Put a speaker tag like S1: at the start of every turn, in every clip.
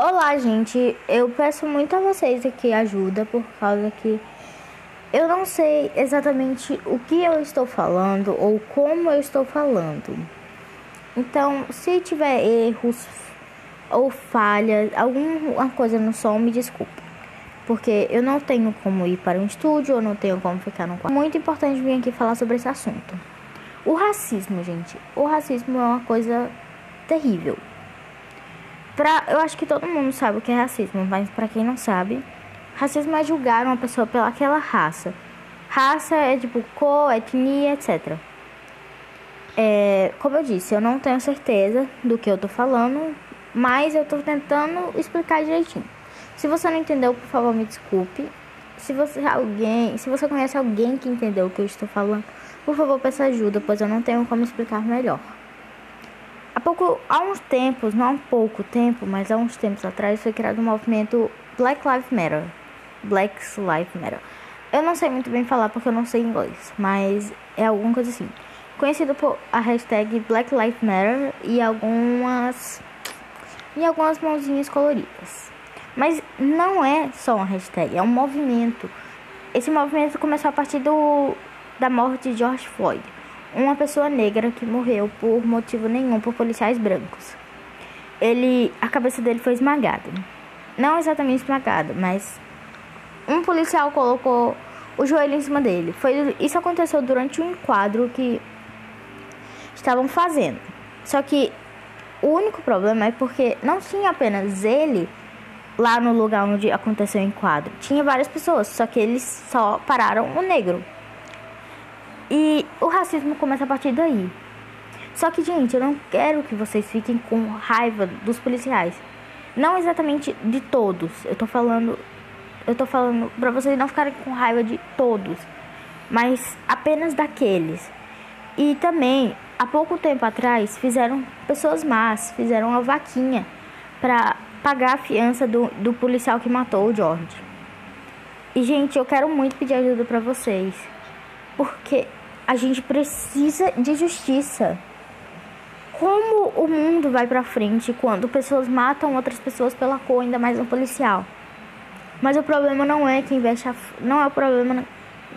S1: Olá, gente. Eu peço muito a vocês aqui ajuda por causa que eu não sei exatamente o que eu estou falando ou como eu estou falando. Então, se tiver erros ou falhas, alguma coisa no som, me desculpe. Porque eu não tenho como ir para um estúdio, eu não tenho como ficar no quarto. Muito importante vir aqui falar sobre esse assunto. O racismo, gente. O racismo é uma coisa terrível. Pra, eu acho que todo mundo sabe o que é racismo, mas para quem não sabe, racismo é julgar uma pessoa pelaquela raça. Raça é tipo cor, etnia, etc. É, como eu disse, eu não tenho certeza do que eu tô falando, mas eu tô tentando explicar direitinho. Se você não entendeu, por favor, me desculpe. Se você alguém, se você conhece alguém que entendeu o que eu estou falando, por favor, peça ajuda, pois eu não tenho como explicar melhor. Pouco, há uns tempos, não há pouco tempo, mas há uns tempos atrás foi criado o um movimento Black Lives Matter. Black Lives Matter. Eu não sei muito bem falar porque eu não sei inglês, mas é alguma coisa assim. Conhecido por a hashtag Black Lives Matter e algumas e algumas mãozinhas coloridas. Mas não é só uma hashtag, é um movimento. Esse movimento começou a partir do, da morte de George Floyd uma pessoa negra que morreu por motivo nenhum por policiais brancos. Ele, a cabeça dele foi esmagada. Não exatamente esmagada, mas um policial colocou o joelho em cima dele. Foi, isso aconteceu durante um enquadro que estavam fazendo. Só que o único problema é porque não tinha apenas ele lá no lugar onde aconteceu o enquadro. Tinha várias pessoas, só que eles só pararam o negro. E o racismo começa a partir daí. Só que, gente, eu não quero que vocês fiquem com raiva dos policiais. Não exatamente de todos. Eu tô falando. Eu tô falando pra vocês não ficarem com raiva de todos. Mas apenas daqueles. E também, há pouco tempo atrás, fizeram pessoas más, fizeram uma vaquinha pra pagar a fiança do, do policial que matou o George. E, gente, eu quero muito pedir ajuda pra vocês. Porque a gente precisa de justiça. Como o mundo vai para frente quando pessoas matam outras pessoas pela cor, ainda mais um policial? Mas o problema não é quem veste a não é o problema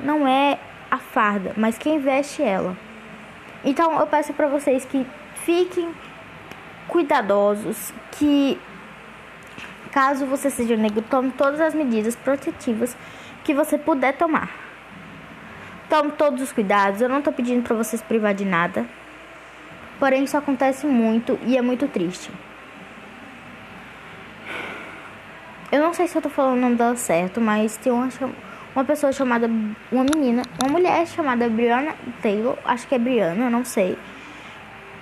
S1: não é a farda, mas quem veste ela. Então eu peço para vocês que fiquem cuidadosos, que caso você seja negro, tome todas as medidas protetivas que você puder tomar. Tome todos os cuidados. Eu não tô pedindo para vocês privar de nada. Porém, isso acontece muito e é muito triste. Eu não sei se eu tô falando o nome dela certo, mas tem uma, uma pessoa chamada. Uma menina, uma mulher chamada Brianna Taylor, acho que é Brianna, não sei.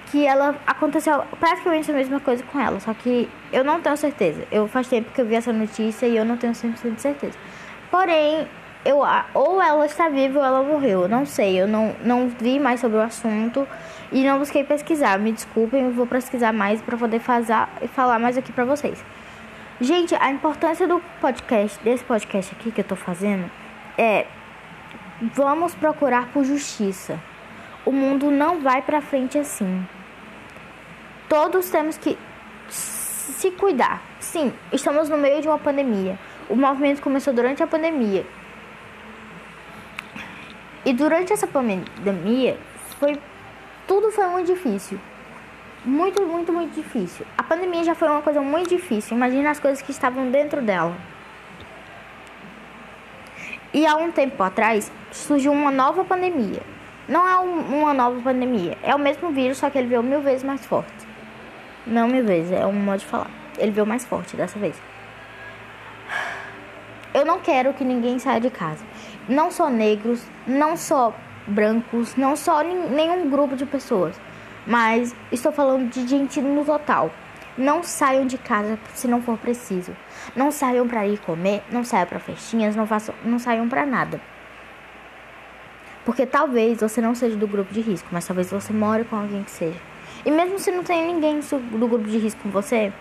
S1: Que ela aconteceu praticamente a mesma coisa com ela, só que eu não tenho certeza. Eu faz tempo que eu vi essa notícia e eu não tenho 100% de certeza. Porém, eu ou ela está viva ou ela morreu. Eu não sei, eu não, não vi mais sobre o assunto e não busquei pesquisar. Me desculpem, eu vou pesquisar mais para poder fazer falar mais aqui para vocês. Gente, a importância do podcast, desse podcast aqui que eu tô fazendo é vamos procurar por justiça. O mundo não vai para frente assim. Todos temos que se cuidar. Sim, estamos no meio de uma pandemia. O movimento começou durante a pandemia. E durante essa pandemia, foi tudo foi muito difícil. Muito, muito, muito difícil. A pandemia já foi uma coisa muito difícil. Imagina as coisas que estavam dentro dela. E há um tempo atrás surgiu uma nova pandemia. Não é um, uma nova pandemia, é o mesmo vírus, só que ele veio mil vezes mais forte. Não mil vezes, é um modo de falar. Ele veio mais forte dessa vez. Eu não quero que ninguém saia de casa não só negros, não só brancos, não só nenhum grupo de pessoas, mas estou falando de gente no total. Não saiam de casa se não for preciso. Não saiam para ir comer, não saiam para festinhas, não façam, não saiam para nada. Porque talvez você não seja do grupo de risco, mas talvez você more com alguém que seja. E mesmo se não tem ninguém do grupo de risco com você,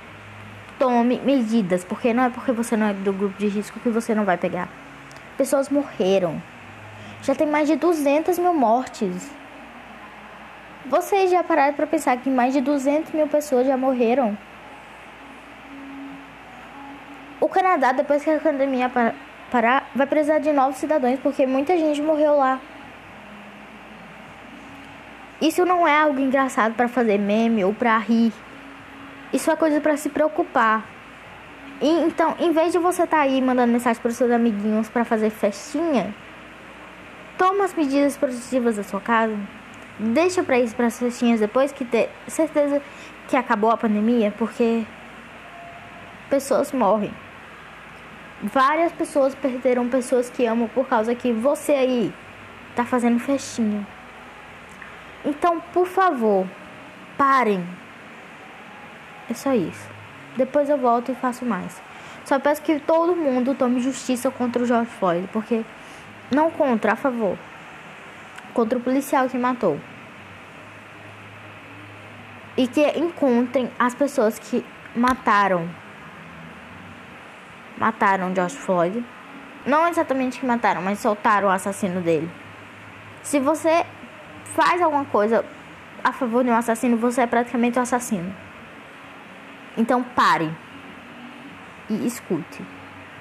S1: tome medidas, porque não é porque você não é do grupo de risco que você não vai pegar pessoas morreram. Já tem mais de 200 mil mortes. Vocês já pararam para pensar que mais de 200 mil pessoas já morreram? O Canadá, depois que a pandemia parar, vai precisar de novos cidadãos porque muita gente morreu lá. Isso não é algo engraçado para fazer meme ou para rir. Isso é coisa para se preocupar. E, então, em vez de você estar tá aí mandando mensagem para os seus amiguinhos para fazer festinha, toma as medidas protetivas da sua casa. Deixa para isso para as festinhas depois que ter certeza que acabou a pandemia, porque pessoas morrem. Várias pessoas perderam pessoas que amam por causa que você aí tá fazendo festinha. Então, por favor, parem. É só isso. Depois eu volto e faço mais. Só peço que todo mundo tome justiça contra o George Floyd, porque não contra, a favor. Contra o policial que matou. E que encontrem as pessoas que mataram. Mataram George Floyd. Não exatamente que mataram, mas soltaram o assassino dele. Se você faz alguma coisa a favor de um assassino, você é praticamente um assassino. Então pare e escute.